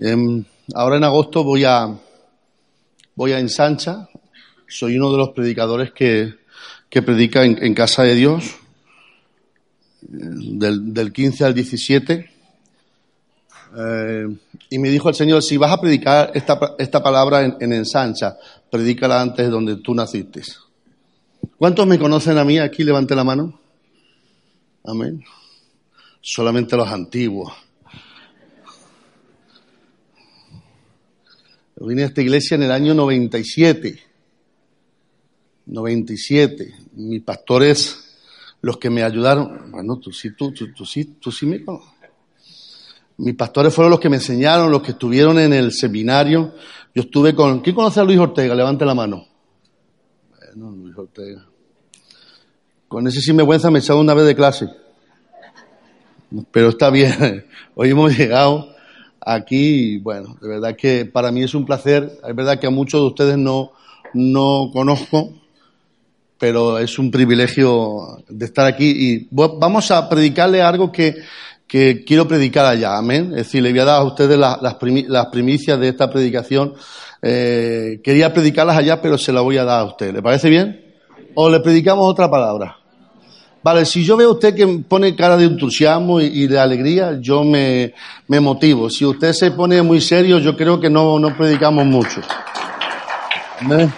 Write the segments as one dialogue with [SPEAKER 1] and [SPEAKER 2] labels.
[SPEAKER 1] Em, ahora en agosto voy a voy a Ensancha. Soy uno de los predicadores que, que predica en, Casa de Dios eh, del, del 15 al 17. Eh, y me dijo el Señor, si vas a predicar esta, esta palabra en, en ensancha, predícala antes de donde tú naciste. ¿Cuántos me conocen a mí? Aquí levante la mano. Amén. Solamente los antiguos. Vine a esta iglesia en el año 97. 97. Mis pastores, los que me ayudaron, bueno, tú sí, tú, tú, tú sí, tú sí me conoces. Mis pastores fueron los que me enseñaron, los que estuvieron en el seminario. Yo estuve con... ¿Quién conoce a Luis Ortega? Levante la mano. Bueno, Luis Ortega. Con ese sinvergüenza me he echado una vez de clase. Pero está bien. Hoy hemos llegado aquí bueno, de verdad que para mí es un placer. Es verdad que a muchos de ustedes no, no conozco, pero es un privilegio de estar aquí y vamos a predicarle algo que que quiero predicar allá, amén. Es decir, le voy a dar a ustedes las, las, primi las primicias de esta predicación. Eh, quería predicarlas allá, pero se las voy a dar a usted. ¿Le parece bien? ¿O le predicamos otra palabra? Si yo veo a usted que pone cara de entusiasmo y, de alegría, yo me, me, motivo. Si usted se pone muy serio, yo creo que no, no predicamos mucho. ¿Amén?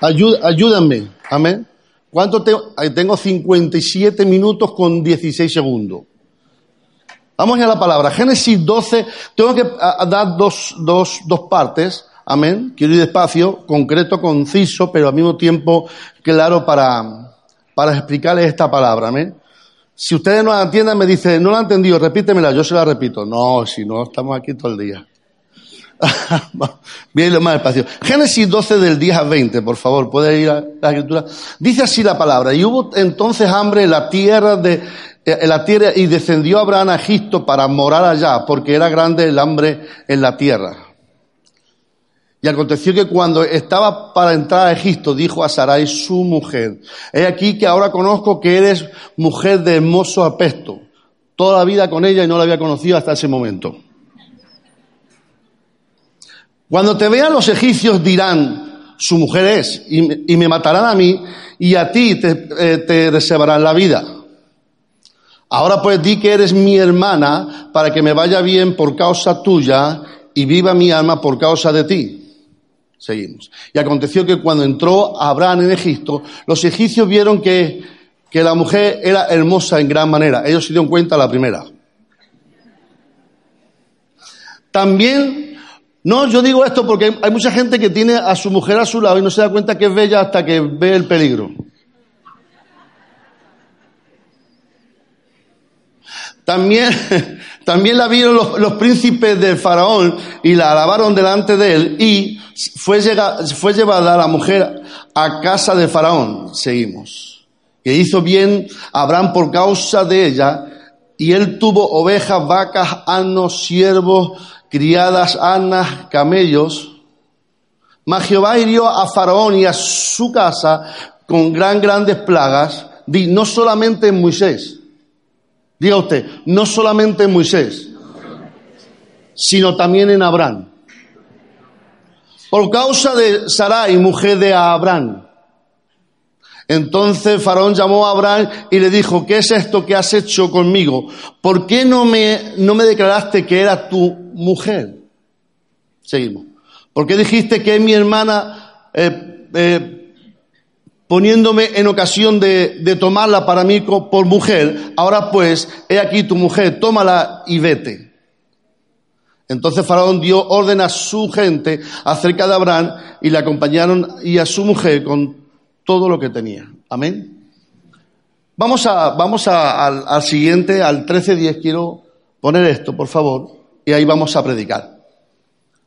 [SPEAKER 1] Ayú, ayúdanme, amén. ¿Cuánto tengo? Tengo 57 minutos con 16 segundos. Vamos a la palabra. Génesis 12, tengo que dar dos, dos, dos partes. Amén. Quiero ir despacio, concreto, conciso, pero al mismo tiempo claro para, para explicarles esta palabra. Amén. Si ustedes no la entienden, me dicen, no la he entendido, repítemela, yo se la repito. No, si no, estamos aquí todo el día. Bien, lo más despacio. Génesis 12 del 10 al 20, por favor, puede ir a la escritura. Dice así la palabra, y hubo entonces hambre en la tierra de, eh, en la tierra, y descendió Abraham a Egipto para morar allá, porque era grande el hambre en la tierra. Y aconteció que cuando estaba para entrar a Egipto, dijo a Sarai su mujer, he aquí que ahora conozco que eres mujer de hermoso aspecto. Toda la vida con ella y no la había conocido hasta ese momento. Cuando te vean los egipcios dirán, su mujer es, y me, matarán a mí, y a ti te, eh, te, reservarán la vida. Ahora pues di que eres mi hermana para que me vaya bien por causa tuya y viva mi alma por causa de ti. Seguimos. Y aconteció que cuando entró Abraham en Egipto, los egipcios vieron que, que la mujer era hermosa en gran manera. Ellos se dieron cuenta la primera. También no, yo digo esto porque hay mucha gente que tiene a su mujer a su lado y no se da cuenta que es bella hasta que ve el peligro. También, también la vieron los, príncipes del faraón y la alabaron delante de él y fue, llevada la mujer a casa de faraón. Seguimos. Que hizo bien Abraham por causa de ella y él tuvo ovejas, vacas, asnos, siervos, criadas, asnas, camellos. Mas Jehová hirió a Faraón y a su casa con gran, grandes plagas. No solamente en Moisés. Diga usted, no solamente en Moisés, sino también en Abraham. Por causa de Sarai, mujer de Abraham. Entonces Faraón llamó a Abraham y le dijo, ¿qué es esto que has hecho conmigo? ¿Por qué no me, no me declaraste que era tu mujer? Seguimos. ¿Por qué dijiste que es mi hermana eh, eh, poniéndome en ocasión de, de tomarla para mí por mujer? Ahora pues, he aquí tu mujer, tómala y vete. Entonces Faraón dio orden a su gente acerca de Abraham y le acompañaron y a su mujer con todo lo que tenía. Amén. Vamos, a, vamos a, al, siguiente, al 13.10. Quiero poner esto, por favor, y ahí vamos a predicar.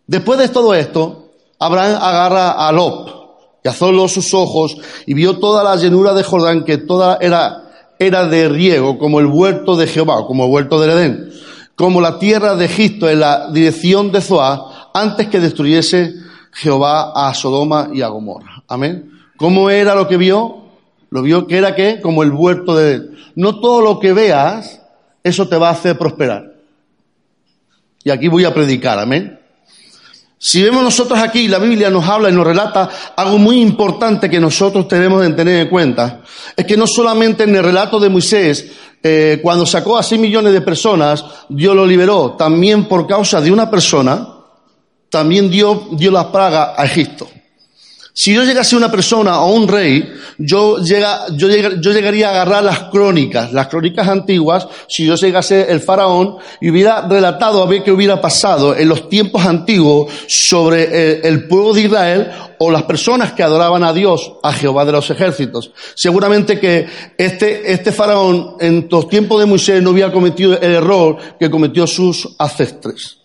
[SPEAKER 1] Después de todo esto, Abraham agarra a Lot y azoló sus ojos y vio toda la llanura de Jordán, que toda era, era de riego, como el huerto de Jehová, como el huerto del Edén, como la tierra de Egipto en la dirección de Zoá, antes que destruyese Jehová a Sodoma y a Gomorra. Amén. ¿Cómo era lo que vio? Lo vio que era que como el huerto de... No todo lo que veas, eso te va a hacer prosperar. Y aquí voy a predicar, amén. Si vemos nosotros aquí, la Biblia nos habla y nos relata algo muy importante que nosotros tenemos que tener en cuenta. Es que no solamente en el relato de Moisés, eh, cuando sacó a seis millones de personas, Dios lo liberó. También por causa de una persona, también Dios dio la praga a Egipto. Si yo llegase una persona o un rey, yo, llega, yo, yo, llegaría a agarrar las crónicas, las crónicas antiguas, si yo llegase el faraón y hubiera relatado a ver qué hubiera pasado en los tiempos antiguos sobre el, el pueblo de Israel o las personas que adoraban a Dios, a Jehová de los ejércitos. Seguramente que este, este faraón en los tiempos de Moisés no hubiera cometido el error que cometió sus ancestres.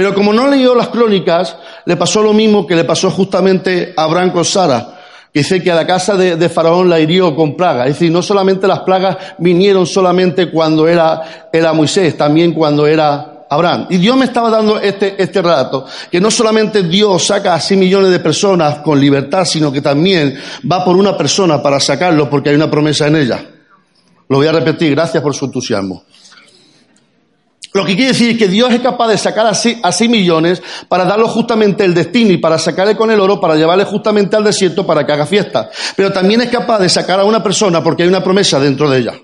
[SPEAKER 1] Pero como no leyó las crónicas, le pasó lo mismo que le pasó justamente a Abraham con Sara. Que dice que a la casa de, de, Faraón la hirió con plagas. Es decir, no solamente las plagas vinieron solamente cuando era, era Moisés, también cuando era Abraham. Y Dios me estaba dando este, este relato, que no solamente Dios saca a 6 millones de personas con libertad, sino que también va por una persona para sacarlo porque hay una promesa en ella. Lo voy a repetir, gracias por su entusiasmo. Lo que quiere decir es que Dios es capaz de sacar a seis, millones para darlo justamente el destino y para sacarle con el oro, para llevarle justamente al desierto para que haga fiesta. Pero también es capaz de sacar a una persona porque hay una promesa dentro de ella.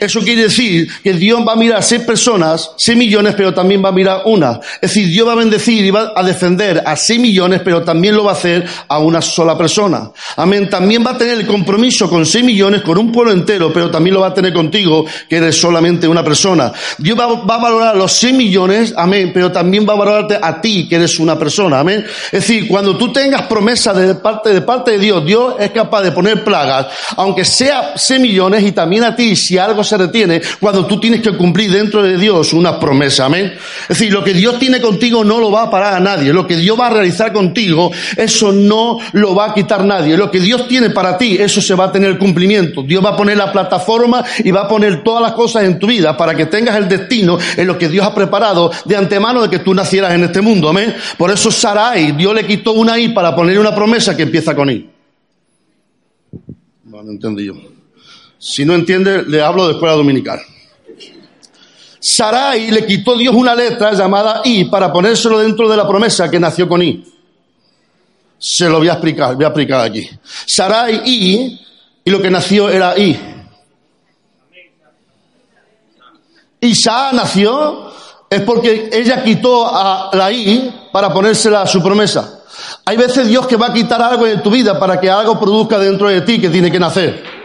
[SPEAKER 1] Eso quiere decir que Dios va a mirar seis personas, seis millones, pero también va a mirar una. Es decir, Dios va a bendecir y va a defender a seis millones, pero también lo va a hacer a una sola persona. Amén. También va a tener el compromiso con seis millones, con un pueblo entero, pero también lo va a tener contigo, que eres solamente una persona. Dios va, va a valorar los seis millones, amén, pero también va a valorarte a ti, que eres una persona. Amén. Es decir, cuando tú tengas promesa de parte, de parte de Dios, Dios es capaz de poner plagas, aunque sea seis millones y también a ti, si algo se retiene cuando tú tienes que cumplir dentro de Dios una promesa. Amén. Es decir, lo que Dios tiene contigo no lo va a parar a nadie. Lo que Dios va a realizar contigo, eso no lo va a quitar nadie. Lo que Dios tiene para ti, eso se va a tener cumplimiento. Dios va a poner la plataforma y va a poner todas las cosas en tu vida para que tengas el destino en lo que Dios ha preparado de antemano de que tú nacieras en este mundo. Amén. Por eso Sarai, Dios le quitó una I para poner una promesa que empieza con I. No, no entendí yo. Si no entiende, le hablo después de la dominical. Sarai le quitó Dios una letra llamada I para ponérselo dentro de la promesa que nació con I. Se lo voy a explicar, voy a explicar aquí. Sarai I y lo que nació era I. Isaac nació es porque ella quitó a la I para ponérsela a su promesa. Hay veces Dios que va a quitar algo en tu vida para que algo produzca dentro de ti que tiene que nacer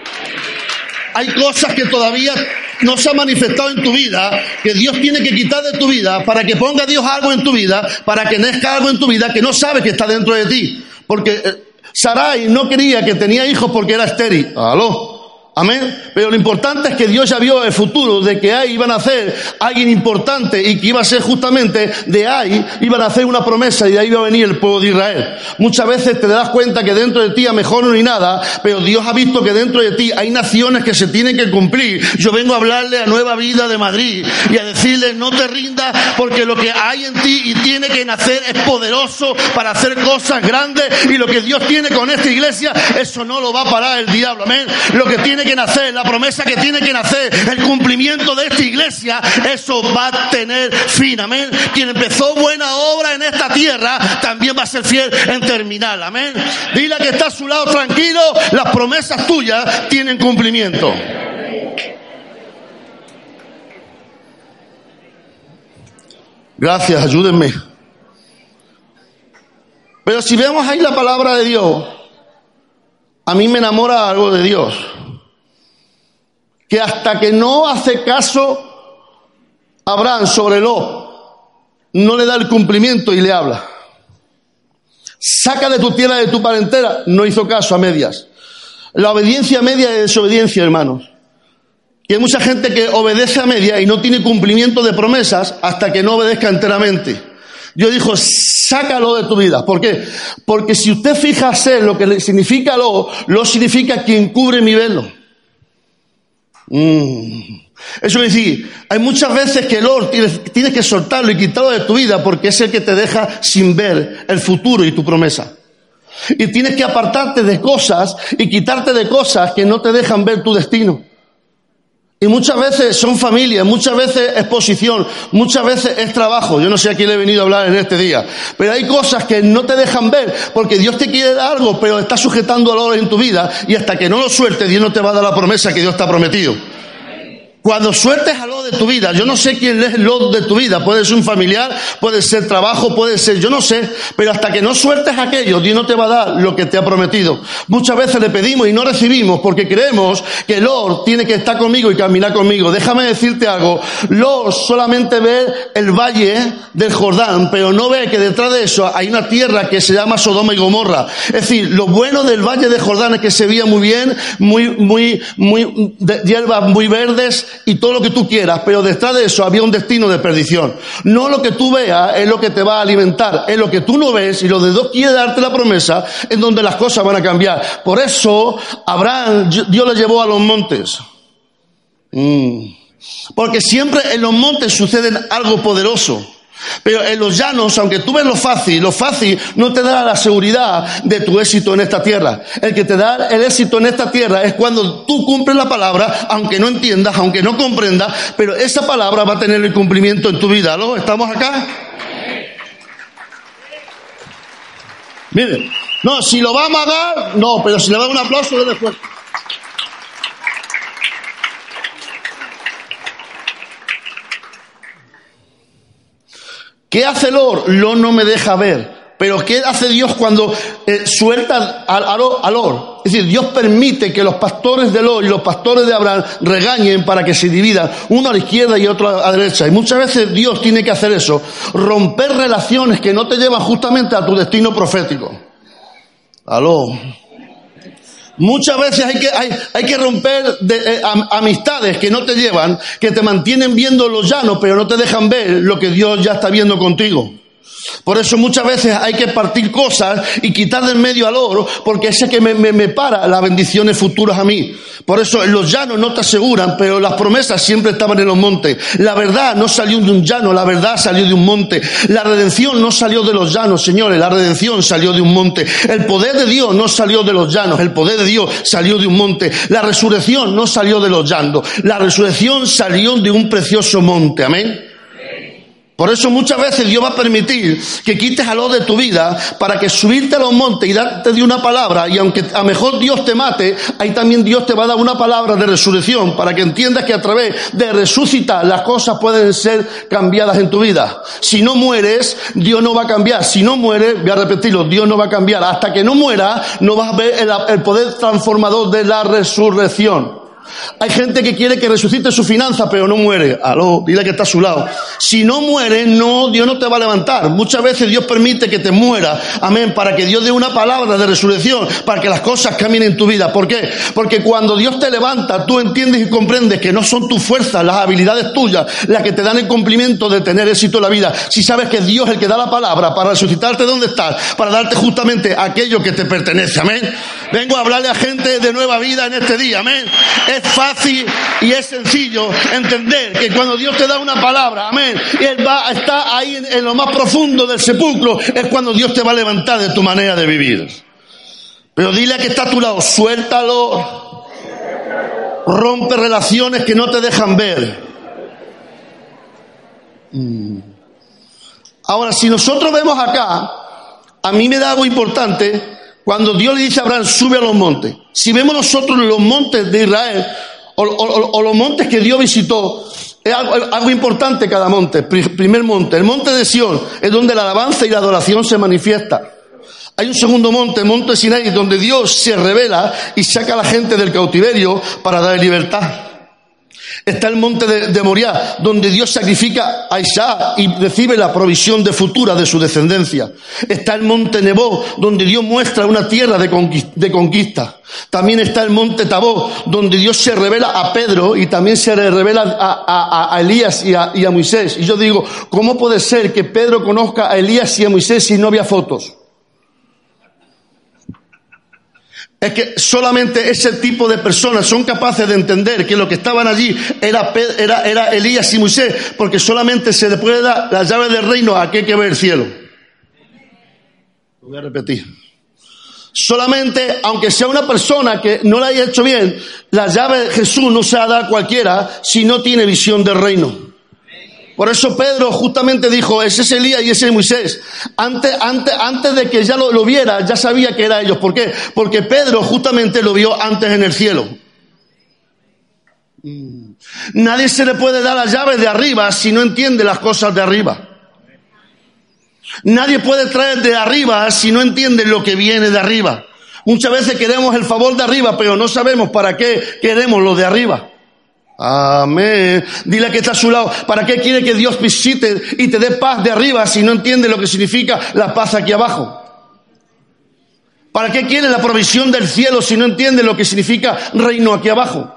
[SPEAKER 1] hay cosas que todavía no se han manifestado en tu vida, que Dios tiene que quitar de tu vida para que ponga Dios algo en tu vida, para que nazca algo en tu vida que no sabes que está dentro de ti. Porque eh, Sarai no quería que tenía hijos porque era estéril. ¿Aló? Amén. Pero lo importante es que Dios ya vio el futuro de que ahí iban a hacer alguien importante y que iba a ser justamente de ahí iban a hacer una promesa y de ahí iba a venir el pueblo de Israel. Muchas veces te das cuenta que dentro de ti a mejor no ni nada, pero Dios ha visto que dentro de ti hay naciones que se tienen que cumplir. Yo vengo a hablarle a Nueva Vida de Madrid y a decirle no te rindas porque lo que hay en ti y tiene que nacer es poderoso para hacer cosas grandes y lo que Dios tiene con esta iglesia, eso no lo va a parar el diablo. Amén. Lo que tiene que nacer, la promesa que tiene que nacer, el cumplimiento de esta iglesia, eso va a tener fin. Amén. Quien empezó buena obra en esta tierra, también va a ser fiel en terminar. Amén. Dile que está a su lado tranquilo, las promesas tuyas tienen cumplimiento. Gracias, ayúdenme. Pero si vemos ahí la palabra de Dios, a mí me enamora algo de Dios que hasta que no hace caso Abraham sobre lo, no le da el cumplimiento y le habla. Saca de tu tierra, de tu parentela, no hizo caso a medias. La obediencia media es desobediencia, hermanos. Y hay mucha gente que obedece a media y no tiene cumplimiento de promesas hasta que no obedezca enteramente. Dios dijo, sácalo de tu vida. ¿Por qué? Porque si usted fija ser lo que significa lo, lo significa quien cubre mi velo. Mm. Eso es decir, hay muchas veces que el or tienes, tienes, que soltarlo y quitarlo de tu vida porque es el que te deja sin ver el futuro y tu promesa. Y tienes que apartarte de cosas y quitarte de cosas que no te dejan ver tu destino. Y muchas veces son familias, muchas veces es posición, muchas veces es trabajo. Yo no sé a quién le he venido a hablar en este día. Pero hay cosas que no te dejan ver porque Dios te quiere dar algo, pero está sujetando lo en tu vida y hasta que no lo sueltes, Dios no te va a dar la promesa que Dios te ha prometido. Cuando sueltes a lo de tu vida, yo no sé quién es el lo de tu vida, puede ser un familiar, puede ser trabajo, puede ser, yo no sé, pero hasta que no sueltes aquello, Dios no te va a dar lo que te ha prometido. Muchas veces le pedimos y no recibimos porque creemos que Lord tiene que estar conmigo y caminar conmigo. Déjame decirte algo, Lord solamente ve el valle del Jordán, pero no ve que detrás de eso hay una tierra que se llama Sodoma y Gomorra. Es decir, lo bueno del valle de Jordán es que se veía muy bien, muy, muy, muy, hierbas muy verdes, y todo lo que tú quieras, pero detrás de eso había un destino de perdición. No lo que tú veas es lo que te va a alimentar, es lo que tú no ves y lo de Dios quiere darte la promesa en donde las cosas van a cambiar. Por eso Abraham, Dios le llevó a los montes. Mm. Porque siempre en los montes sucede algo poderoso. Pero en los llanos, aunque tú ves lo fácil, lo fácil no te da la seguridad de tu éxito en esta tierra. El que te da el éxito en esta tierra es cuando tú cumples la palabra, aunque no entiendas, aunque no comprendas, pero esa palabra va a tener el cumplimiento en tu vida. ¿Lo? ¿Estamos acá? Miren, no, si lo vamos a dar, no, pero si le da un aplauso, después. ¿Qué hace Lor? Lor no me deja ver. Pero ¿qué hace Dios cuando eh, suelta al, al, Lor? Es decir, Dios permite que los pastores de Lor y los pastores de Abraham regañen para que se dividan, uno a la izquierda y otro a la derecha. Y muchas veces Dios tiene que hacer eso, romper relaciones que no te llevan justamente a tu destino profético. Aló. Muchas veces hay que, hay, hay que romper eh, amistades que no te llevan, que te mantienen viendo los llanos, pero no te dejan ver lo que Dios ya está viendo contigo. Por eso muchas veces hay que partir cosas y quitar del medio al oro, porque ese que me, me, para las bendiciones futuras a mí. Por eso los llanos no te aseguran, pero las promesas siempre estaban en los montes. La verdad no salió de un llano, la verdad salió de un monte. La redención no salió de los llanos, señores, la redención salió de un monte. El poder de Dios no salió de los llanos, el poder de Dios salió de un monte. La resurrección no salió de los llanos, la resurrección salió de un precioso monte. Amén. Por eso muchas veces Dios va a permitir que quites a lo de tu vida para que subirte a los montes y darte de una palabra y aunque a mejor Dios te mate, ahí también Dios te va a dar una palabra de resurrección para que entiendas que a través de resucitar las cosas pueden ser cambiadas en tu vida. Si no mueres, Dios no va a cambiar. Si no mueres, voy a repetirlo, Dios no va a cambiar. Hasta que no muera, no vas a ver el poder transformador de la resurrección. Hay gente que quiere que resucite su finanza, pero no muere. Aló, dile que está a su lado. Si no muere, no, Dios no te va a levantar. Muchas veces Dios permite que te muera. Amén. Para que Dios dé una palabra de resurrección, para que las cosas cambien en tu vida. ¿Por qué? Porque cuando Dios te levanta, tú entiendes y comprendes que no son tus fuerzas, las habilidades tuyas, las que te dan el cumplimiento de tener éxito en la vida. Si sabes que Dios es el que da la palabra para resucitarte donde estás, para darte justamente aquello que te pertenece. Amén. Vengo a hablarle a gente de nueva vida en este día. Amén es fácil y es sencillo entender que cuando Dios te da una palabra, amén, y Él va, está ahí en, lo más profundo del sepulcro, es cuando Dios te va a levantar de tu manera de vivir. Pero dile a que está a tu lado, suéltalo, rompe relaciones que no te dejan ver. Mm. Ahora, si nosotros vemos acá, a mí me da algo importante cuando Dios le dice a Abraham, sube a los montes. Si vemos nosotros los montes de Israel, o, los montes que Dios visitó, es algo, importante cada monte. Primer monte, el monte de Sión, es donde la alabanza y la adoración se manifiesta. Hay un segundo monte, el monte Sinai, donde Dios se revela y saca a la gente del cautiverio para dar libertad. Está el monte de, de, Moriah, donde Dios sacrifica a Isaac y recibe la provisión de futura de su descendencia. Está el monte Nebo, donde Dios muestra una tierra de conquista. También está el monte Tabó, donde Dios se revela a Pedro y también se revela a, Elías y a, y a Moisés. Y yo digo, ¿cómo puede ser que Pedro conozca a Elías y a Moisés si no había fotos? Es que solamente ese tipo de personas son capaces de entender que lo que estaban allí era, era, era Elías y Moisés, porque solamente se le puede dar la llave del reino a aquel que ve el cielo. Lo voy a repetir. Solamente, aunque sea una persona que no la haya hecho bien, la llave de Jesús no se la da a cualquiera si no tiene visión del reino. Por eso Pedro justamente dijo, ese es Elías y ese es Moisés. Antes, antes, antes de que ya lo, lo, viera, ya sabía que era ellos. ¿Por qué? Porque Pedro justamente lo vio antes en el cielo. Mm. Nadie se le puede dar la llave de arriba si no entiende las cosas de arriba. Nadie puede traer de arriba si no entiende lo que viene de arriba. Muchas veces queremos el favor de arriba, pero no sabemos para qué queremos lo de arriba. Amén. Dile que está a su lado. ¿Para qué quiere que Dios visite y te dé paz de arriba si no entiende lo que significa la paz aquí abajo? ¿Para qué quiere la provisión del cielo si no entiende lo que significa reino aquí abajo?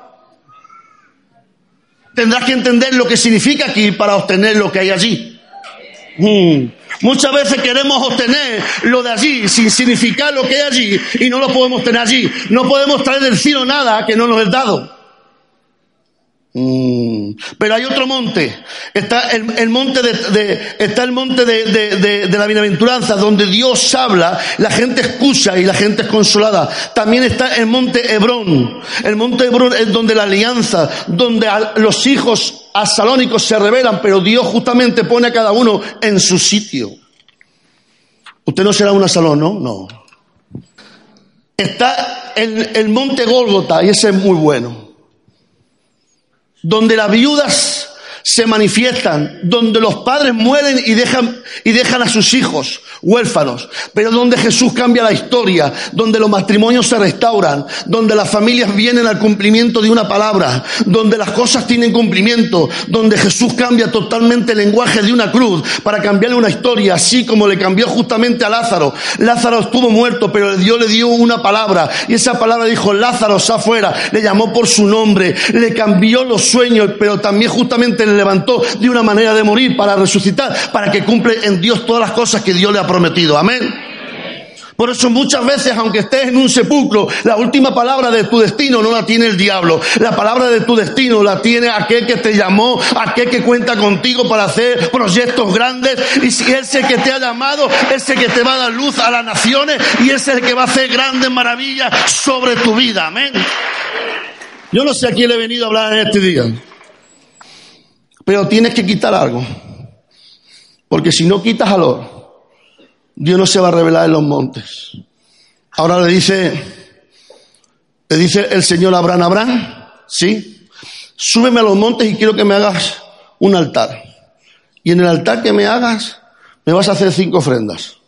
[SPEAKER 1] Tendrás que entender lo que significa aquí para obtener lo que hay allí. Hmm. Muchas veces queremos obtener lo de allí sin significar lo que hay allí y no lo podemos tener allí. No podemos traer del cielo nada que no nos es dado. Mm. Pero hay otro monte. Está el, monte de, está el monte de, la bienaventuranza, donde Dios habla, la gente escucha y la gente es consolada. También está el monte Hebrón. El monte Hebrón es donde la alianza, donde los hijos asalónicos se revelan, pero Dios justamente pone a cada uno en su sitio. Usted no será un asalón, ¿no? No. Está el, el monte Gólgota y ese es muy bueno donde las viudas se manifiestan, donde los padres mueren y dejan, y dejan a sus hijos huérfanos, pero donde Jesús cambia la historia, donde los matrimonios se restauran, donde las familias vienen al cumplimiento de una palabra, donde las cosas tienen cumplimiento, donde Jesús cambia totalmente el lenguaje de una cruz para cambiarle una historia, así como le cambió justamente a Lázaro. Lázaro estuvo muerto, pero Dios le dio una palabra y esa palabra dijo, Lázaro, está afuera, le llamó por su nombre, le cambió los sueños, pero también justamente levantó de una manera de morir para resucitar, para que cumple en Dios todas las cosas que Dios le ha prometido. Amén. Por eso muchas veces, aunque estés en un sepulcro, la última palabra de tu destino no la tiene el diablo. La palabra de tu destino la tiene aquel que te llamó, aquel que cuenta contigo para hacer proyectos grandes. Y si es el que te ha llamado, es el que te va a dar luz a las naciones y es el que va a hacer grandes maravillas sobre tu vida. Amén. Yo no sé a quién le he venido a hablar en este día. Pero tienes que quitar algo. Porque si no quitas algo, Dios no se va a revelar en los montes. Ahora le dice, le dice el Señor a Abraham, Abraham, sí, súbeme a los montes y quiero que me hagas un altar. Y en el altar que me hagas, me vas a hacer cinco ofrendas.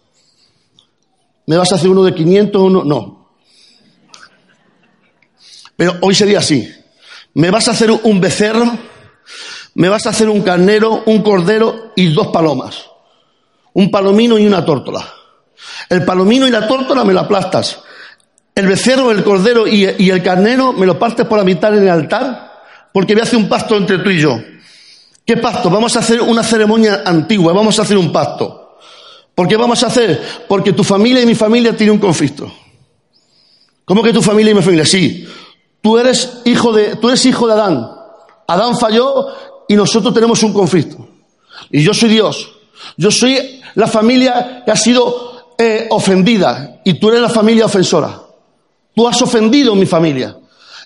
[SPEAKER 1] ¿Me vas a hacer uno de 500, uno? No. Pero hoy sería así. ¿Me vas a hacer un becerro? Me vas a hacer un carnero, un cordero y dos palomas. Un palomino y una tórtola. El palomino y la tórtola me lo aplastas. El becerro, el cordero y, el carnero me lo partes por la mitad en el altar porque voy a hacer un pacto entre tú y yo. ¿Qué pacto? Vamos a hacer una ceremonia antigua, vamos a hacer un pacto. ¿Por qué vamos a hacer? Porque tu familia y mi familia tienen un conflicto. ¿Cómo que tu familia y mi familia? Sí. Tú eres hijo de, tú eres hijo de Adán. Adán falló y nosotros tenemos un conflicto. Y yo soy Dios. Yo soy la familia que ha sido eh, ofendida y tú eres la familia ofensora. Tú has ofendido mi familia.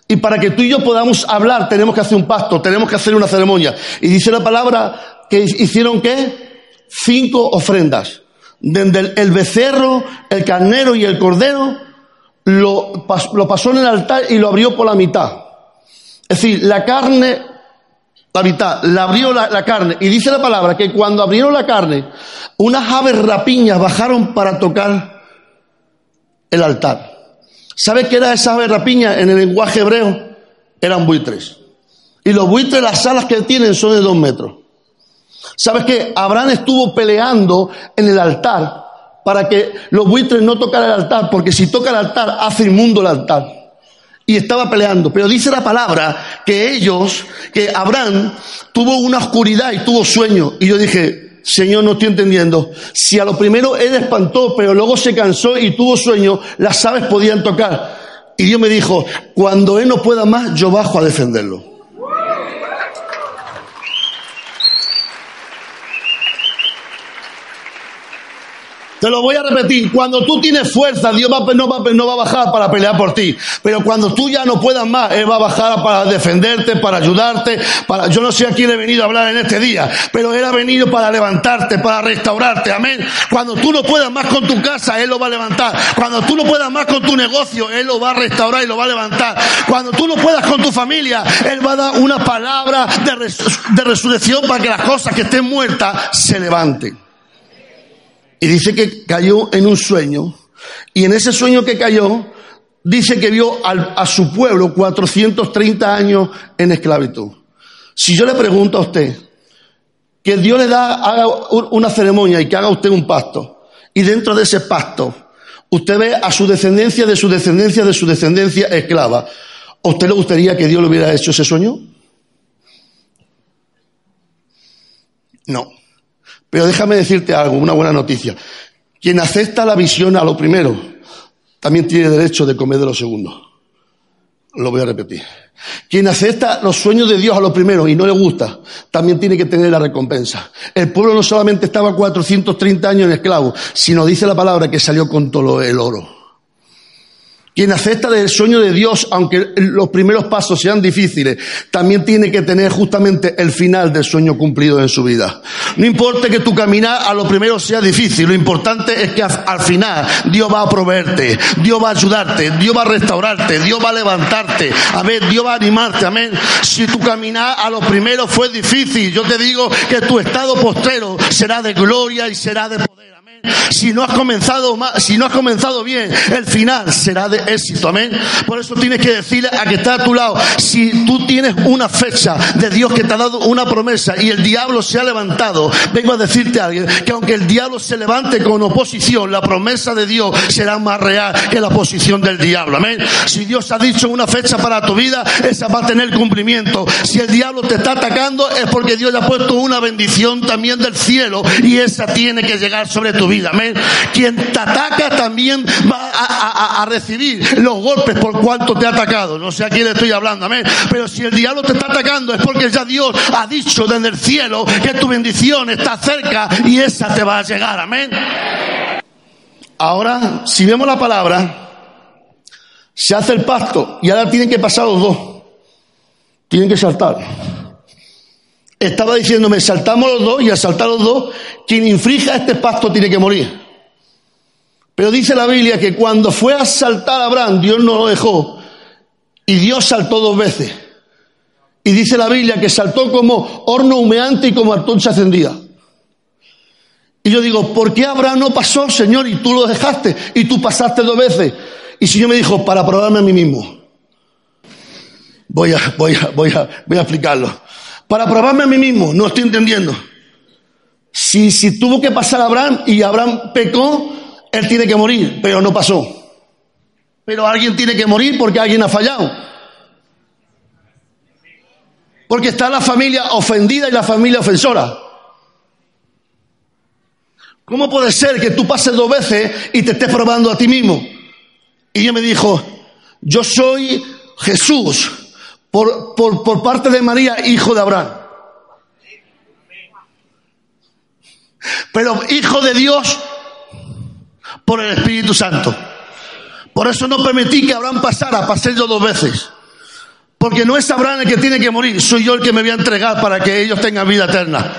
[SPEAKER 1] Y para que tú y yo podamos hablar tenemos que hacer un pacto, tenemos que hacer una ceremonia. Y dice la palabra que hicieron qué? Cinco ofrendas. Desde el becerro, el carnero y el cordero lo, lo pasó en el altar y lo abrió por la mitad. Es decir, la carne la mitad, la abrió la, carne. Y dice la palabra que cuando abrieron la carne, unas aves rapiñas bajaron para tocar el altar. ¿Sabe qué era esa ave rapiña en el lenguaje hebreo? Eran buitres. Y los buitres, las alas que tienen son de dos metros. ¿Sabes qué? Abraham estuvo peleando en el altar para que los buitres no tocaran el altar, porque si toca el altar, hace inmundo el altar. Y estaba peleando. Pero dice la palabra que ellos, que Abraham tuvo una oscuridad y tuvo sueño. Y yo dije, Señor, no estoy entendiendo. Si a lo primero él espantó, pero luego se cansó y tuvo sueño, las aves podían tocar. Y Dios me dijo, cuando él no pueda más, yo bajo a defenderlo. Te lo voy a repetir. Cuando tú tienes fuerza, Dios no, va, no va a bajar para pelear por ti. Pero cuando tú ya no puedas más, Él va a bajar para defenderte, para ayudarte. Para, yo no sé a quién he venido a hablar en este día, pero Él ha venido para levantarte, para restaurarte. Amén. Cuando tú no puedas más con tu casa, Él lo va a levantar. Cuando tú no puedas más con tu negocio, Él lo va a restaurar y lo va a levantar. Cuando tú no puedas con tu familia, Él va a dar una palabra de, de resurrección para que las cosas que estén muertas se levanten. Y dice que cayó en un sueño. Y en ese sueño que cayó, dice que vio a su pueblo 430 años en esclavitud. Si yo le pregunto a usted, que Dios le da, haga una ceremonia y que haga usted un pacto, y dentro de ese pacto, usted ve a su descendencia, de su descendencia, de su descendencia esclava, ¿a usted le gustaría que Dios le hubiera hecho ese sueño? No. Pero déjame decirte algo, una buena noticia. Quien acepta la visión a lo primero, también tiene derecho de comer de lo segundo. Lo voy a repetir. Quien acepta los sueños de Dios a lo primero y no le gusta, también tiene que tener la recompensa. El pueblo no solamente estaba 430 años en esclavo, sino dice la palabra que salió con todo el oro. Quien acepta del sueño de Dios, aunque los primeros pasos sean difíciles, también tiene que tener justamente el final del sueño cumplido en su vida. No importa que tu caminar a lo primero sea difícil, lo importante es que al final Dios va a proveerte, Dios va a ayudarte, Dios va a restaurarte, Dios va a levantarte, a ver, Dios va a animarte, amén. Si tu caminar a lo primero fue difícil, yo te digo que tu estado postrero será de gloria y será de poder. Si no has comenzado si no has comenzado bien, el final será de éxito. Amén. Por eso tienes que decirle a que está a tu lado, si tú tienes una fecha de Dios que te ha dado una promesa y el diablo se ha levantado, vengo a decirte a alguien que aunque el diablo se levante con oposición, la promesa de Dios será más real que la posición del diablo. Amén. Si Dios ha dicho una fecha para tu vida, esa va a tener cumplimiento. Si el diablo te está atacando, es porque Dios le ha puesto una bendición también del cielo y esa tiene que llegar sobre tu vida. Amén. Quien te ataca también va a, recibir los golpes por cuanto te ha atacado. No sé a quién le estoy hablando. Amén. Pero si el diablo te está atacando es porque ya Dios ha dicho desde el cielo que tu bendición está cerca y esa te va a llegar. Amén. Ahora, si vemos la palabra, se hace el pacto y ahora tienen que pasar los dos. Tienen que saltar estaba diciéndome, saltamos los dos y al saltar los dos, quien infrija este pacto tiene que morir. Pero dice la Biblia que cuando fue a saltar Abraham, Dios no lo dejó. Y Dios saltó dos veces. Y dice la Biblia que saltó como horno humeante y como antorcha encendida. Y yo digo, ¿por qué Abraham no pasó, Señor, y tú lo dejaste? Y tú pasaste dos veces. Y Señor me dijo, para probarme a mí mismo. Voy a, voy a, voy a, voy a explicarlo para probarme a mí mismo. No estoy entendiendo. Si, si tuvo que pasar a Abraham y Abraham pecó, él tiene que morir, pero no pasó. Pero alguien tiene que morir porque alguien ha fallado. Porque está la familia ofendida y la familia ofensora. ¿Cómo puede ser que tú pases dos veces y te estés probando a ti mismo? Y ella me dijo, yo soy Jesús, por, por, por parte de María, hijo de Abraham. Pero hijo de Dios por el Espíritu Santo. Por eso no permití que Abraham pasara, pasé yo dos veces. Porque no es Abraham el que tiene que morir, soy yo el que me voy a entregar para que ellos tengan vida eterna.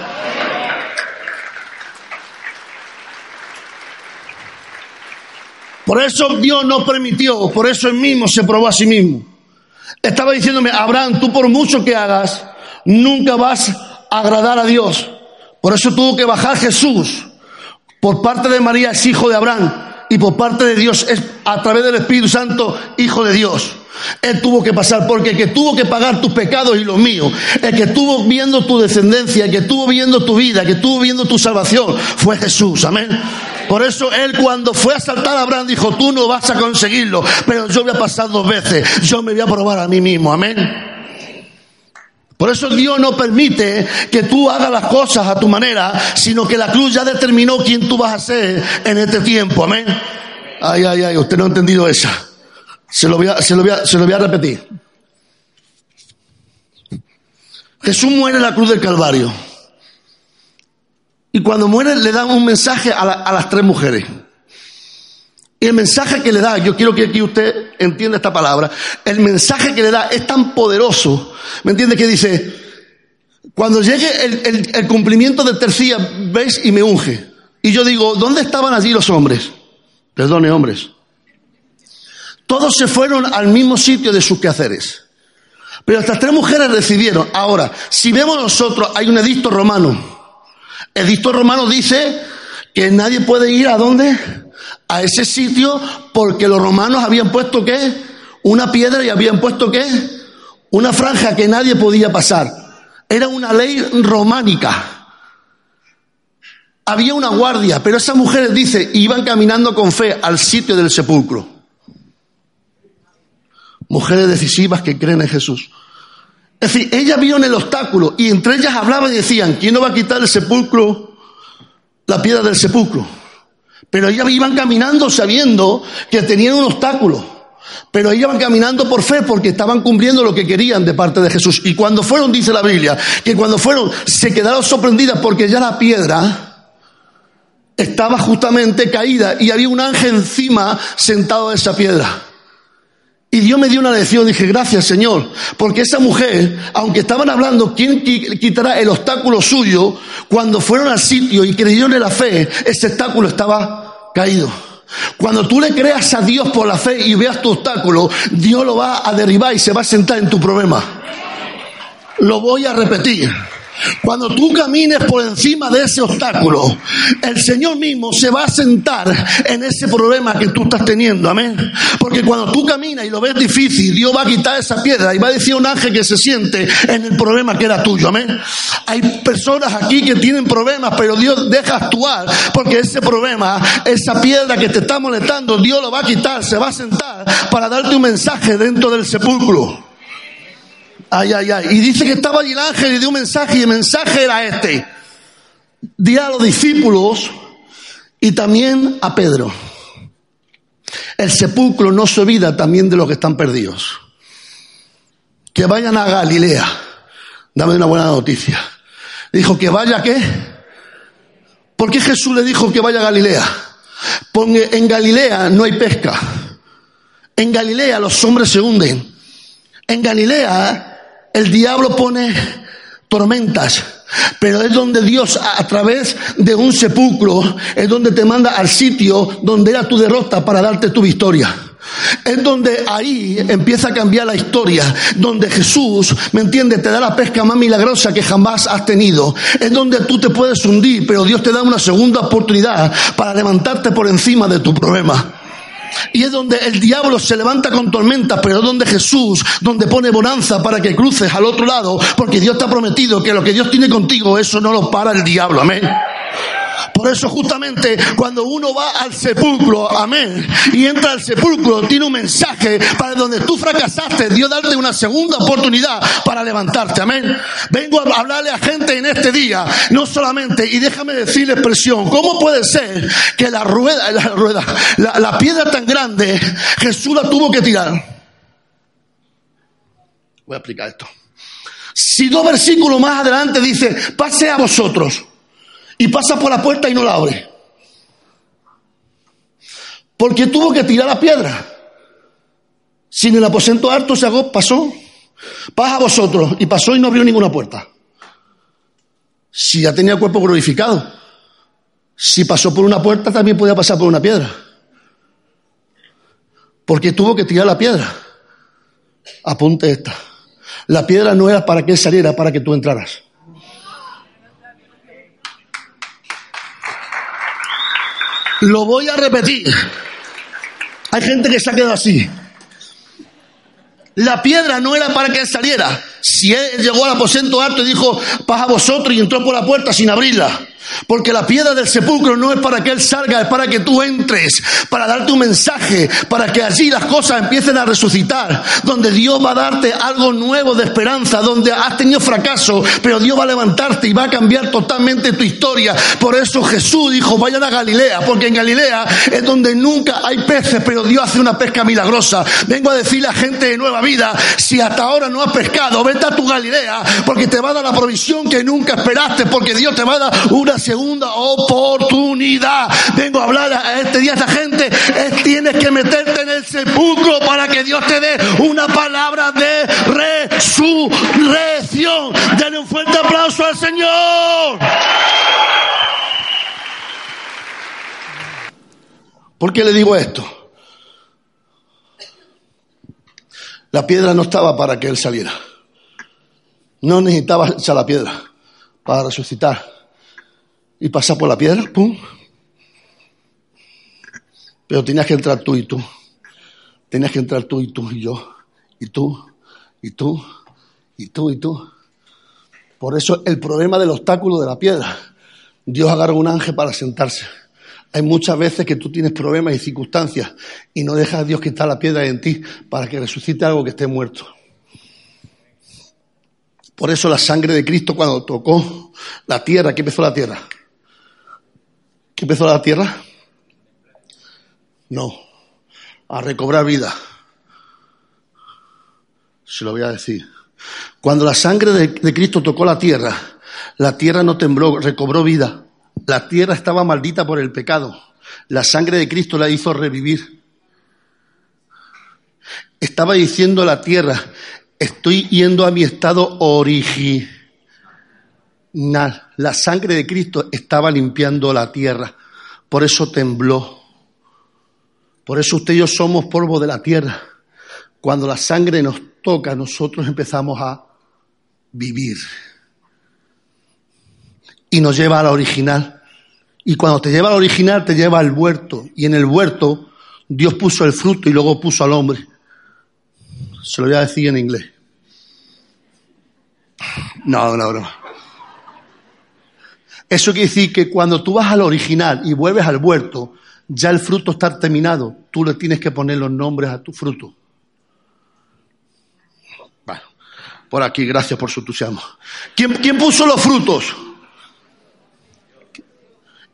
[SPEAKER 1] Por eso Dios no permitió, por eso él mismo se probó a sí mismo. Estaba diciéndome, Abraham, tú por mucho que hagas, nunca vas a agradar a Dios. Por eso tuvo que bajar Jesús. Por parte de María es hijo de Abraham y por parte de Dios es a través del Espíritu Santo hijo de Dios. Él tuvo que pasar, porque el que tuvo que pagar tus pecados y los míos, el que estuvo viendo tu descendencia, el que estuvo viendo tu vida, el que estuvo viendo tu salvación, fue Jesús. Amén. Por eso él cuando fue a saltar a Abraham dijo, tú no vas a conseguirlo, pero yo voy a pasar dos veces, yo me voy a probar a mí mismo. Amén. Por eso Dios no permite que tú hagas las cosas a tu manera, sino que la cruz ya determinó quién tú vas a ser en este tiempo. Amén. Ay, ay, ay, usted no ha entendido esa. Se lo voy a, se lo voy a, se lo voy a repetir. Jesús muere en la cruz del Calvario. Y cuando muere le dan un mensaje a, las tres mujeres. Y el mensaje que le da, yo quiero que aquí usted entienda esta palabra, el mensaje que le da es tan poderoso, ¿me entiende? Que dice, cuando llegue el, cumplimiento del tercer veis y me unge. Y yo digo, ¿dónde estaban allí los hombres? Perdone, hombres. Todos se fueron al mismo sitio de sus quehaceres. Pero estas tres mujeres recibieron. Ahora, si vemos nosotros, hay un edicto romano. El edicto romano dice que nadie puede ir a dónde? A ese sitio porque los romanos habían puesto qué? Una piedra y habían puesto qué? Una franja que nadie podía pasar. Era una ley románica. Había una guardia, pero esas mujeres, dice, iban caminando con fe al sitio del sepulcro. Mujeres decisivas que creen en Jesús. Es decir, ellas vieron el obstáculo y entre ellas hablaban y decían, ¿quién no va a quitar el sepulcro, la piedra del sepulcro? Pero ellas iban caminando sabiendo que tenían un obstáculo. Pero ellas iban caminando por fe porque estaban cumpliendo lo que querían de parte de Jesús. Y cuando fueron, dice la Biblia, que cuando fueron se quedaron sorprendidas porque ya la piedra estaba justamente caída y había un ángel encima sentado en esa piedra. Y Dios me dio una lección, dije, gracias Señor, porque esa mujer, aunque estaban hablando, ¿quién quitará el obstáculo suyo? Cuando fueron al sitio y creyeron en la fe, ese obstáculo estaba caído. Cuando tú le creas a Dios por la fe y veas tu obstáculo, Dios lo va a derribar y se va a sentar en tu problema. Lo voy a repetir. Cuando tú camines por encima de ese obstáculo, el Señor mismo se va a sentar en ese problema que tú estás teniendo, amén. Porque cuando tú caminas y lo ves difícil, Dios va a quitar esa piedra y va a decir a un ángel que se siente en el problema que era tuyo, amén. Hay personas aquí que tienen problemas, pero Dios deja actuar porque ese problema, esa piedra que te está molestando, Dios lo va a quitar, se va a sentar para darte un mensaje dentro del sepulcro. Ay, ay, ay. Y dice que estaba allí el ángel y dio un mensaje y el mensaje era este. Di a los discípulos y también a Pedro. El sepulcro no se olvida también de los que están perdidos. Que vayan a Galilea. Dame una buena noticia. Dijo que vaya qué. ¿Por qué Jesús le dijo que vaya a Galilea? Porque en Galilea no hay pesca. En Galilea los hombres se hunden. En Galilea el diablo pone tormentas, pero es donde Dios a través de un sepulcro es donde te manda al sitio donde era tu derrota para darte tu victoria. Es donde ahí empieza a cambiar la historia, donde Jesús, ¿me entiendes? Te da la pesca más milagrosa que jamás has tenido. Es donde tú te puedes hundir, pero Dios te da una segunda oportunidad para levantarte por encima de tu problema. Y es donde el diablo se levanta con tormenta, pero es donde Jesús, donde pone bonanza para que cruces al otro lado, porque Dios te ha prometido que lo que Dios tiene contigo, eso no lo para el diablo. Amén. Por eso justamente cuando uno va al sepulcro, amén, y entra al sepulcro, tiene un mensaje para donde tú fracasaste, Dios darte una segunda oportunidad para levantarte, amén. Vengo a hablarle a gente en este día, no solamente, y déjame decirle expresión, ¿cómo puede ser que la rueda, la rueda, la, la piedra tan grande, Jesús la tuvo que tirar? Voy a explicar esto. Si dos versículos más adelante dice, pase a vosotros y pasa por la puerta y no la abre. Porque tuvo que tirar la piedra. Si en el aposento harto se agó, pasó. Pasa a vosotros. Y pasó y no abrió ninguna puerta. Si ya tenía el cuerpo glorificado. Si pasó por una puerta, también podía pasar por una piedra. Porque tuvo que tirar la piedra. Apunte esta. La piedra no era para que saliera, para que tú entraras. Lo voy a repetir. Hay gente que se ha quedado así. La piedra no era para que él saliera. Si él llegó al aposento alto y dijo, paz a vosotros y entró por la puerta sin abrirla. Porque la piedra del sepulcro no es para que Él salga, es para que tú entres, para darte un mensaje, para que allí las cosas empiecen a resucitar, donde Dios va a darte algo nuevo de esperanza, donde has tenido fracaso, pero Dios va a levantarte y va a cambiar totalmente tu historia. Por eso Jesús dijo, vayan a Galilea, porque en Galilea es donde nunca hay peces, pero Dios hace una pesca milagrosa. Vengo a decirle a gente de nueva vida, si hasta ahora no has pescado, vete a tu Galilea, porque te va a dar la provisión que nunca esperaste, porque Dios te va a dar una segunda oportunidad. Vengo a hablar a este día a esta gente. Es, tienes que meterte en el sepulcro para que Dios te dé una palabra de resurrección. Denle un fuerte aplauso al Señor. ¿Por qué le digo esto? La piedra no estaba para que él saliera. No necesitaba echar la piedra para resucitar y pasar por la piedra, pum. Pero tenías que entrar tú y tú. Tenías que entrar tú y tú y yo. Y tú, y tú, y tú y tú. Por eso el problema del obstáculo de la piedra. Dios agarra un ángel para sentarse. Hay muchas veces que tú tienes problemas y circunstancias y no dejas a Dios quitar la piedra en ti para que resucite algo que esté muerto. Por eso la sangre de Cristo cuando tocó la tierra, ¿qué empezó la tierra? ¿Qué empezó la tierra? No, a recobrar vida. Se lo voy a decir. Cuando la sangre de, Cristo tocó la tierra, la tierra no tembló, recobró vida. La tierra estaba maldita por el pecado. La sangre de Cristo la hizo revivir. Estaba diciendo la tierra, estoy yendo a mi estado original la sangre de Cristo estaba limpiando la tierra. Por eso tembló. Por eso usted y yo somos polvo de la tierra. Cuando la sangre nos toca, nosotros empezamos a vivir. Y nos lleva a la original. Y cuando te lleva al original, te lleva al huerto. Y en el huerto, Dios puso el fruto y luego puso al hombre. Se lo voy a decir en inglés. No, no, no. Eso quiere decir que cuando tú vas al original y vuelves al huerto, ya el fruto está terminado. Tú le tienes que poner los nombres a tu fruto. Bueno, por aquí, gracias por su entusiasmo. ¿Quién, quién puso los frutos?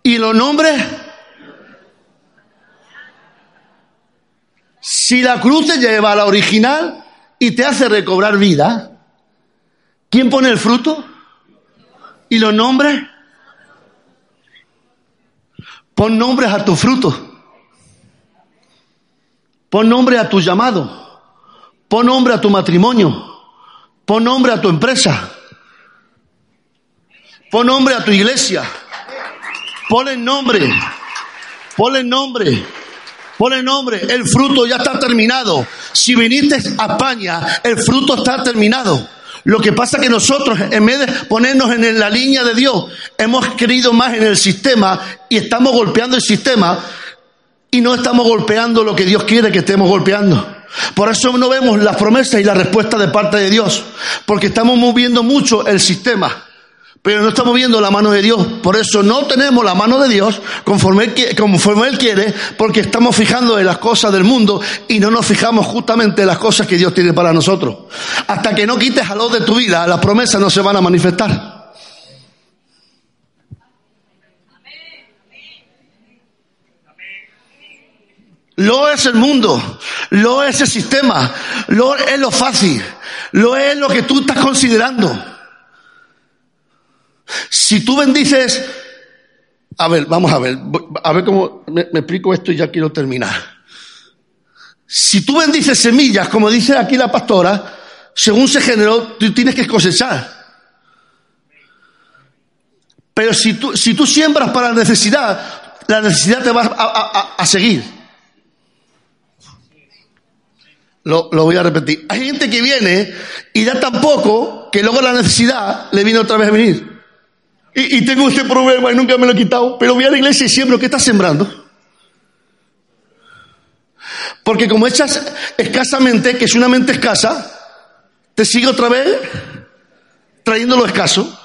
[SPEAKER 1] ¿Y los nombres? Si la cruz te lleva a la original y te hace recobrar vida, ¿quién pone el fruto? ¿Y los nombres? Pon nombres a tu fruto. Pon nombre a tu llamado. Pon nombre a tu matrimonio. Pon nombre a tu empresa. Pon nombre a tu iglesia. Ponle nombre. Ponle nombre. Ponle nombre. El fruto ya está terminado. Si viniste a España, el fruto está terminado. Lo que pasa es que nosotros, en vez de ponernos en la línea de Dios, hemos querido más en el sistema y estamos golpeando el sistema y no estamos golpeando lo que Dios quiere que estemos golpeando. Por eso no vemos las promesas y la respuesta de parte de Dios, porque estamos moviendo mucho el sistema pero no estamos viendo la mano de Dios. Por eso no tenemos la mano de Dios conforme Él, conforme él quiere, porque estamos fijando en las cosas del mundo y no nos fijamos justamente en las cosas que Dios tiene para nosotros. Hasta que no quites a los de tu vida, las promesas no se van a manifestar. Lo es el mundo, lo es el sistema, lo es lo fácil, lo es lo que tú estás considerando. Si tú bendices, a ver, vamos a ver, a ver cómo me, explico esto y ya quiero terminar. Si tú bendices semillas, como dice aquí la pastora, según se generó, tú tienes que cosechar. Pero si tú, si tú siembras para necesidad, la necesidad te va a, seguir. Lo, lo, voy a repetir. Hay gente que viene y da tan poco que luego la necesidad le viene otra vez a venir. Y, tengo este problema y nunca me lo he quitado, pero voy a la iglesia y siembro. ¿Qué estás sembrando? Porque como echas escasamente, que es una mente escasa, te sigue otra vez trayendo lo escaso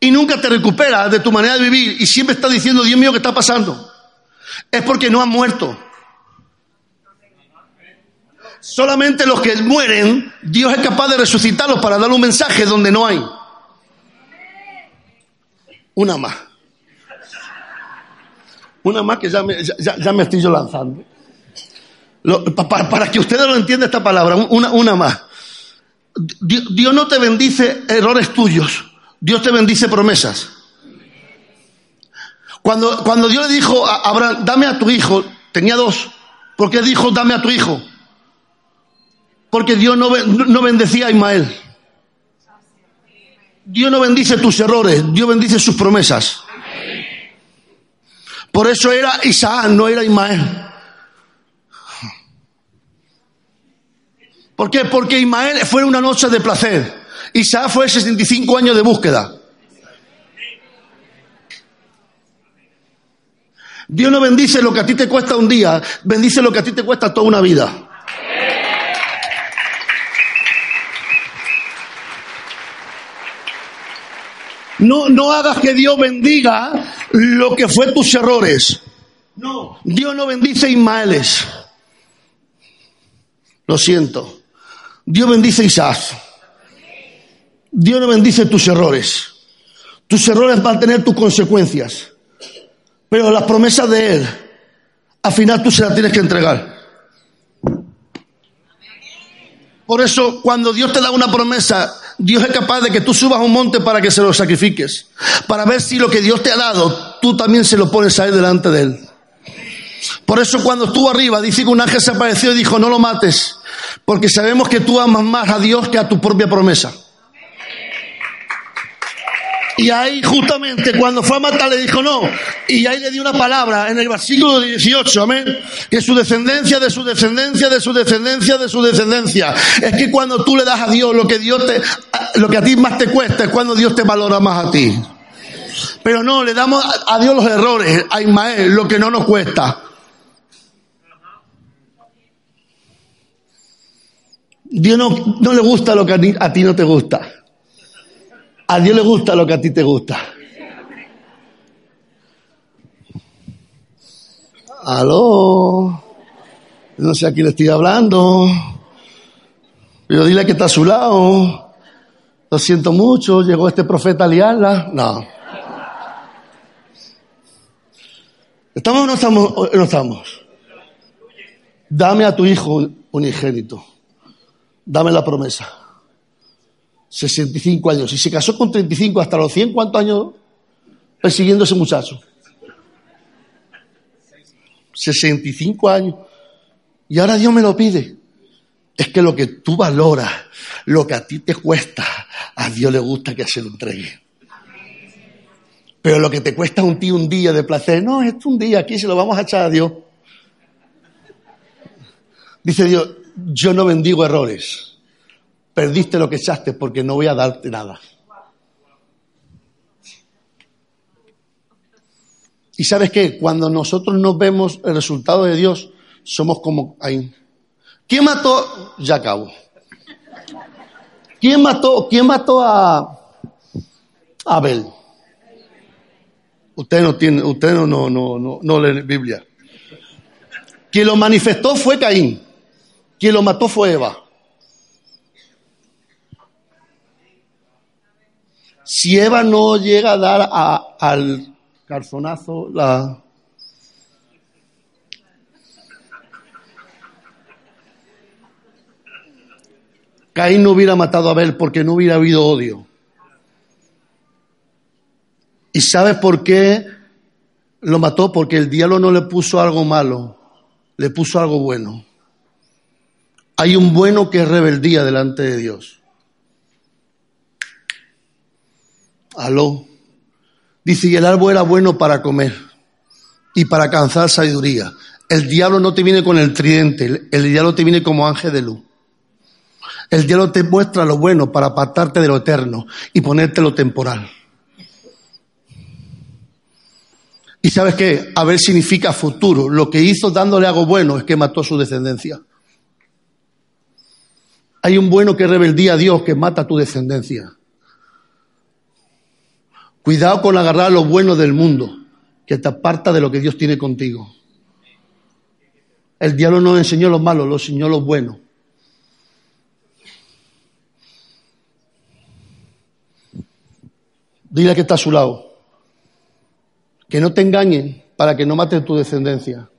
[SPEAKER 1] y nunca te recuperas de tu manera de vivir y siempre estás diciendo, Dios mío, ¿qué está pasando? Es porque no has muerto. Solamente los que mueren, Dios es capaz de resucitarlos para dar un mensaje donde no hay. Una más. Una más que ya me, ya, me estoy yo lanzando. para, que ustedes lo entiendan esta palabra, una, una más. Dios no te bendice errores tuyos, Dios te bendice promesas. Cuando, cuando Dios le dijo a Abraham, dame a tu hijo, tenía dos. ¿Por qué dijo, dame a tu hijo? Porque Dios no, no bendecía a Ismael. Dios no bendice tus errores, Dios bendice sus promesas. Por eso era Isaac, no era Ismael. ¿Por qué? Porque Ismael fue una noche de placer. Isaac fue 65 años de búsqueda. Dios no bendice lo que a ti te cuesta un día, bendice lo que a ti te cuesta toda una vida. No, no hagas que Dios bendiga lo que fue tus errores. No, Dios no bendice Ismaeles. Lo siento. Dios bendice Isaac. Dios no bendice tus errores. Tus errores van a tener tus consecuencias. Pero las promesas de Él, al final tú se las tienes que entregar. Por eso, cuando Dios te da una promesa, Dios es capaz de que tú subas a un monte para que se lo sacrifiques. Para ver si lo que Dios te ha dado, tú también se lo pones ahí delante de Él. Por eso cuando estuvo arriba, dice que un ángel se apareció y dijo, no lo mates, porque sabemos que tú amas más a Dios que a tu propia promesa. Y ahí justamente cuando fue a matar le dijo no. Y ahí le dio una palabra en el versículo 18, amén. Que su descendencia, de su descendencia, de su descendencia, de su descendencia. Es que cuando tú le das a Dios lo que Dios te, lo que a ti más te cuesta es cuando Dios te valora más a ti. Pero no, le damos a Dios los errores, a Ismael, lo que no nos cuesta. Dios no, no le gusta lo que a ti no te gusta. A Dios le gusta lo que a ti te gusta. Aló. No sé a quién le estoy hablando. Pero dile que está a su lado. Lo siento mucho, llegó este profeta a liarla. No. ¿Estamos o no estamos? no estamos? Dame a tu hijo unigénito. Dame la promesa. 65 años. Y se casó con 35 hasta los 100, ¿cuántos años persiguiendo a ese muchacho? 65 años. Y ahora Dios me lo pide. Es que lo que tú valoras, lo que a ti te cuesta, a Dios le gusta que se lo entregue. Pero lo que te cuesta un tío un día de placer, no, es un día, aquí se lo vamos a echar a Dios. Dice Dios, yo no bendigo errores. Perdiste lo que echaste porque no voy a darte nada. Y sabes qué, cuando nosotros no vemos el resultado de Dios, somos como ahí. ¿Quién mató? Ya acabo. ¿Quién mató, quién mató a Abel? Usted no tiene, usted no, no, no, no, no lee Biblia. Quien lo manifestó fue Caín. Quien lo mató fue Eva. Si Eva no llega a dar al calzonazo la... Caín no hubiera matado a Abel porque no hubiera habido odio. ¿Y sabes por qué lo mató? Porque el diablo no le puso algo malo, le puso algo bueno. Hay un bueno que es rebeldía delante de Dios. Aló. Dice, y el árbol era bueno para comer y para alcanzar sabiduría. El diablo no te viene con el tridente, el diablo te viene como ángel de luz. El diablo te muestra lo bueno para apartarte de lo eterno y ponerte lo temporal. Y sabes qué? Abel significa futuro. Lo que hizo dándole algo bueno es que mató a su descendencia. Hay un bueno que rebeldía a Dios que mata a tu descendencia. Cuidado con agarrar lo bueno del mundo, que te aparta de lo que Dios tiene contigo. El diablo no enseñó lo malo, lo enseñó lo bueno. Dile que está a su lado. Que no te engañen para que no maten tu descendencia.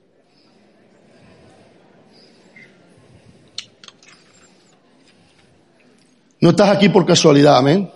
[SPEAKER 1] No estás aquí por casualidad, amén.